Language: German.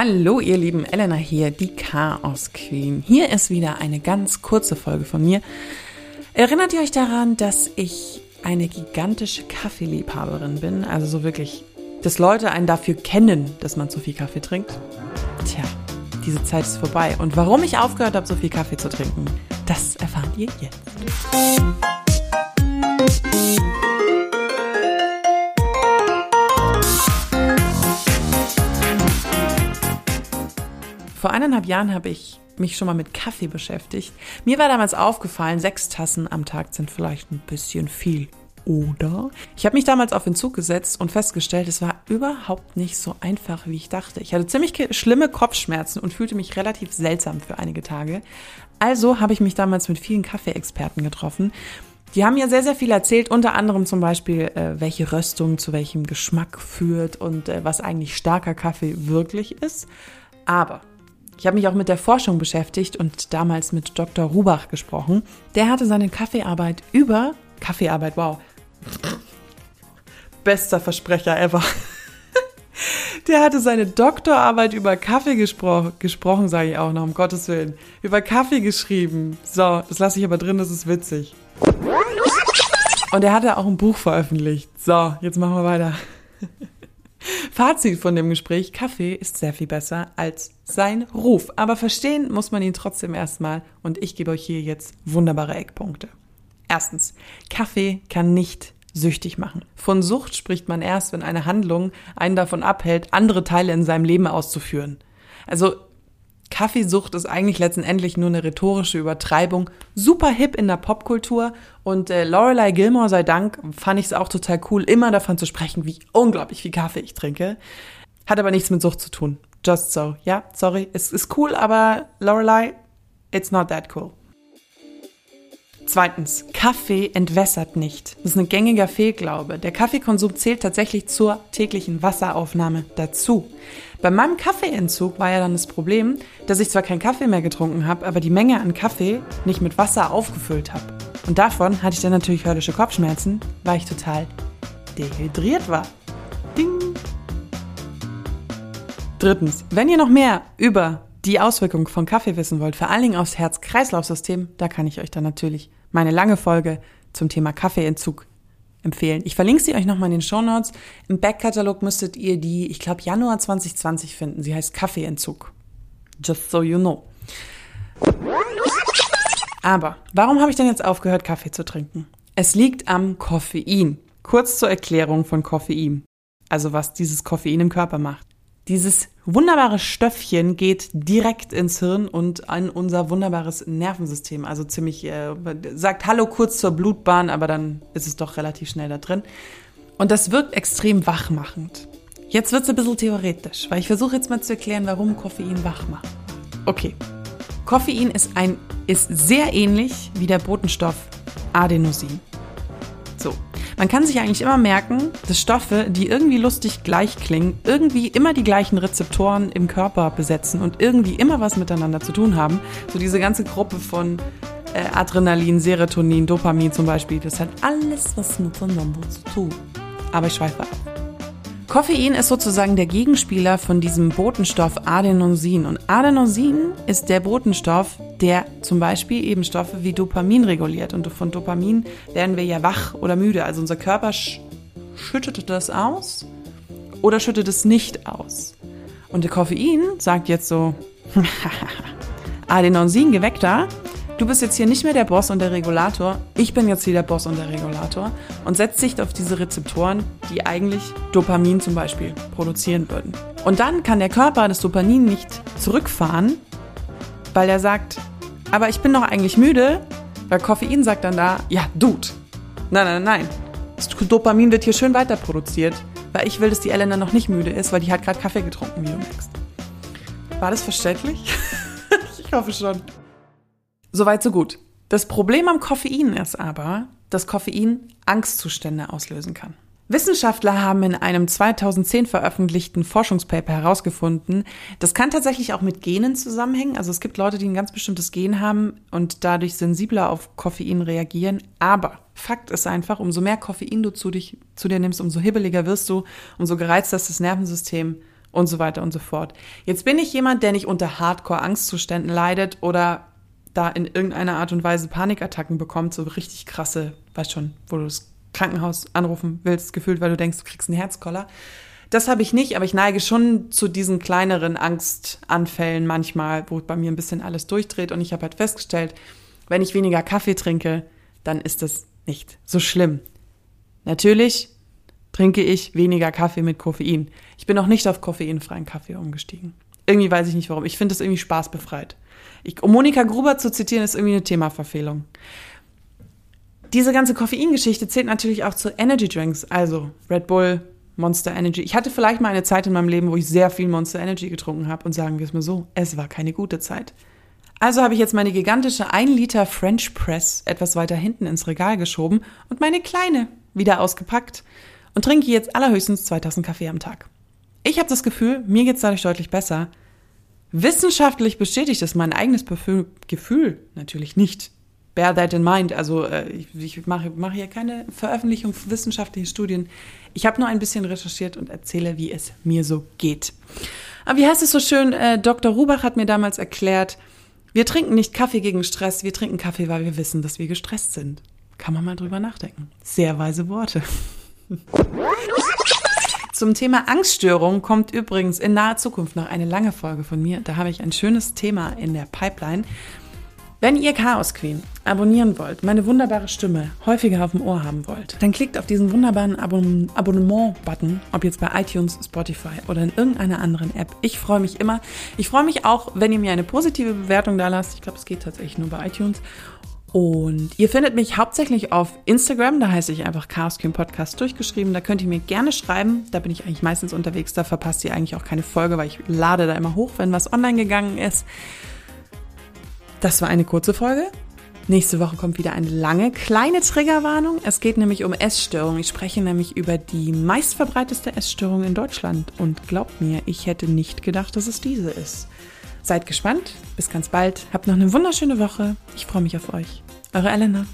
Hallo ihr lieben, Elena hier, die Chaos Queen. Hier ist wieder eine ganz kurze Folge von mir. Erinnert ihr euch daran, dass ich eine gigantische Kaffeeliebhaberin bin? Also so wirklich, dass Leute einen dafür kennen, dass man zu viel Kaffee trinkt? Tja, diese Zeit ist vorbei. Und warum ich aufgehört habe, so viel Kaffee zu trinken, das erfahrt ihr jetzt. Vor eineinhalb Jahren habe ich mich schon mal mit Kaffee beschäftigt. Mir war damals aufgefallen, sechs Tassen am Tag sind vielleicht ein bisschen viel. Oder? Ich habe mich damals auf den Zug gesetzt und festgestellt, es war überhaupt nicht so einfach, wie ich dachte. Ich hatte ziemlich schlimme Kopfschmerzen und fühlte mich relativ seltsam für einige Tage. Also habe ich mich damals mit vielen Kaffeeexperten getroffen. Die haben ja sehr, sehr viel erzählt, unter anderem zum Beispiel, äh, welche Röstung zu welchem Geschmack führt und äh, was eigentlich starker Kaffee wirklich ist. Aber ich habe mich auch mit der Forschung beschäftigt und damals mit Dr. Rubach gesprochen. Der hatte seine Kaffeearbeit über Kaffeearbeit, wow. Bester Versprecher ever. Der hatte seine Doktorarbeit über Kaffee gespro gesprochen, sage ich auch noch, um Gottes Willen. Über Kaffee geschrieben. So, das lasse ich aber drin, das ist witzig. Und er hatte auch ein Buch veröffentlicht. So, jetzt machen wir weiter. Fazit von dem Gespräch, Kaffee ist sehr viel besser als sein Ruf. Aber verstehen muss man ihn trotzdem erstmal und ich gebe euch hier jetzt wunderbare Eckpunkte. Erstens, Kaffee kann nicht süchtig machen. Von Sucht spricht man erst, wenn eine Handlung einen davon abhält, andere Teile in seinem Leben auszuführen. Also Kaffeesucht ist eigentlich letztendlich nur eine rhetorische Übertreibung, super hip in der Popkultur und äh, Lorelei Gilmore sei Dank fand ich es auch total cool, immer davon zu sprechen, wie unglaublich viel Kaffee ich trinke. Hat aber nichts mit Sucht zu tun. Just so. Ja, sorry. Es ist cool, aber Lorelei, it's not that cool. Zweitens, Kaffee entwässert nicht. Das ist ein gängiger Fehlglaube. Der Kaffeekonsum zählt tatsächlich zur täglichen Wasseraufnahme dazu. Bei meinem Kaffeeentzug war ja dann das Problem, dass ich zwar keinen Kaffee mehr getrunken habe, aber die Menge an Kaffee nicht mit Wasser aufgefüllt habe. Und davon hatte ich dann natürlich höllische Kopfschmerzen, weil ich total dehydriert war. Ding! Drittens, wenn ihr noch mehr über die Auswirkungen von Kaffee wissen wollt, vor allen Dingen aufs Herz-Kreislauf-System, da kann ich euch dann natürlich meine lange Folge zum Thema Kaffeeentzug empfehlen. Ich verlinke sie euch nochmal in den Show Notes. Im Backkatalog müsstet ihr die, ich glaube, Januar 2020 finden. Sie heißt Kaffeeentzug. Just so you know. Aber warum habe ich denn jetzt aufgehört, Kaffee zu trinken? Es liegt am Koffein. Kurz zur Erklärung von Koffein. Also was dieses Koffein im Körper macht. Dieses wunderbare Stöffchen geht direkt ins Hirn und an unser wunderbares Nervensystem. Also ziemlich, äh, sagt Hallo kurz zur Blutbahn, aber dann ist es doch relativ schnell da drin. Und das wirkt extrem wachmachend. Jetzt wird es ein bisschen theoretisch, weil ich versuche jetzt mal zu erklären, warum Koffein wach macht. Okay. Koffein ist ein, ist sehr ähnlich wie der Botenstoff Adenosin. So. Man kann sich eigentlich immer merken, dass Stoffe, die irgendwie lustig gleich klingen, irgendwie immer die gleichen Rezeptoren im Körper besetzen und irgendwie immer was miteinander zu tun haben. So diese ganze Gruppe von äh, Adrenalin, Serotonin, Dopamin zum Beispiel, das hat alles was miteinander zu tun. Aber ich schweife ab. Koffein ist sozusagen der Gegenspieler von diesem Botenstoff Adenosin. Und Adenosin ist der Botenstoff, der zum Beispiel eben Stoffe wie Dopamin reguliert. Und von Dopamin werden wir ja wach oder müde. Also unser Körper sch schüttet das aus oder schüttet es nicht aus. Und der Koffein sagt jetzt so, Adenosin geweckt da, du bist jetzt hier nicht mehr der Boss und der Regulator, ich bin jetzt hier der Boss und der Regulator und setzt sich auf diese Rezeptoren, die eigentlich Dopamin zum Beispiel produzieren würden. Und dann kann der Körper das Dopamin nicht zurückfahren, weil er sagt, aber ich bin doch eigentlich müde, weil Koffein sagt dann da, ja, Dude. Nein, nein, nein. Das Dopamin wird hier schön weiter produziert, weil ich will, dass die Elena noch nicht müde ist, weil die hat gerade Kaffee getrunken, wie du merkst. War das verständlich? ich hoffe schon. Soweit, so gut. Das Problem am Koffein ist aber, dass Koffein Angstzustände auslösen kann. Wissenschaftler haben in einem 2010 veröffentlichten Forschungspaper herausgefunden, das kann tatsächlich auch mit Genen zusammenhängen. Also es gibt Leute, die ein ganz bestimmtes Gen haben und dadurch sensibler auf Koffein reagieren. Aber Fakt ist einfach, umso mehr Koffein du zu, dich, zu dir nimmst, umso hibbeliger wirst du, umso gereizter ist das Nervensystem und so weiter und so fort. Jetzt bin ich jemand, der nicht unter Hardcore-Angstzuständen leidet oder da in irgendeiner Art und Weise Panikattacken bekommt, so richtig krasse, weißt schon, wo du das Krankenhaus anrufen willst, gefühlt, weil du denkst, du kriegst einen Herzkoller. Das habe ich nicht, aber ich neige schon zu diesen kleineren Angstanfällen manchmal, wo bei mir ein bisschen alles durchdreht. Und ich habe halt festgestellt, wenn ich weniger Kaffee trinke, dann ist das nicht so schlimm. Natürlich trinke ich weniger Kaffee mit Koffein. Ich bin auch nicht auf koffeinfreien Kaffee umgestiegen. Irgendwie weiß ich nicht warum. Ich finde das irgendwie spaßbefreit. Ich, um Monika Gruber zu zitieren, ist irgendwie eine Themaverfehlung. Diese ganze Koffeingeschichte zählt natürlich auch zu Energy Drinks, also Red Bull, Monster Energy. Ich hatte vielleicht mal eine Zeit in meinem Leben, wo ich sehr viel Monster Energy getrunken habe und sagen wir es mal so, es war keine gute Zeit. Also habe ich jetzt meine gigantische 1 Liter French Press etwas weiter hinten ins Regal geschoben und meine kleine wieder ausgepackt und trinke jetzt allerhöchstens 2000 Kaffee am Tag. Ich habe das Gefühl, mir geht es dadurch deutlich besser. Wissenschaftlich bestätigt es mein eigenes Gefühl natürlich nicht. Bear that in mind. Also äh, ich, ich mache, mache hier keine Veröffentlichung von wissenschaftlichen Studien. Ich habe nur ein bisschen recherchiert und erzähle, wie es mir so geht. Aber wie heißt es so schön? Äh, Dr. Rubach hat mir damals erklärt, wir trinken nicht Kaffee gegen Stress, wir trinken Kaffee, weil wir wissen, dass wir gestresst sind. Kann man mal drüber nachdenken. Sehr weise Worte. Zum Thema Angststörung kommt übrigens in naher Zukunft noch eine lange Folge von mir. Da habe ich ein schönes Thema in der Pipeline. Wenn ihr Chaos Queen abonnieren wollt, meine wunderbare Stimme häufiger auf dem Ohr haben wollt, dann klickt auf diesen wunderbaren Abon Abonnement-Button, ob jetzt bei iTunes, Spotify oder in irgendeiner anderen App. Ich freue mich immer. Ich freue mich auch, wenn ihr mir eine positive Bewertung da lasst. Ich glaube, es geht tatsächlich nur bei iTunes. Und ihr findet mich hauptsächlich auf Instagram, da heiße ich einfach Chaos Queen Podcast durchgeschrieben. Da könnt ihr mir gerne schreiben. Da bin ich eigentlich meistens unterwegs. Da verpasst ihr eigentlich auch keine Folge, weil ich lade da immer hoch, wenn was online gegangen ist. Das war eine kurze Folge. Nächste Woche kommt wieder eine lange, kleine Triggerwarnung. Es geht nämlich um Essstörungen. Ich spreche nämlich über die meistverbreiteste Essstörung in Deutschland. Und glaubt mir, ich hätte nicht gedacht, dass es diese ist. Seid gespannt. Bis ganz bald. Habt noch eine wunderschöne Woche. Ich freue mich auf euch. Eure Elena.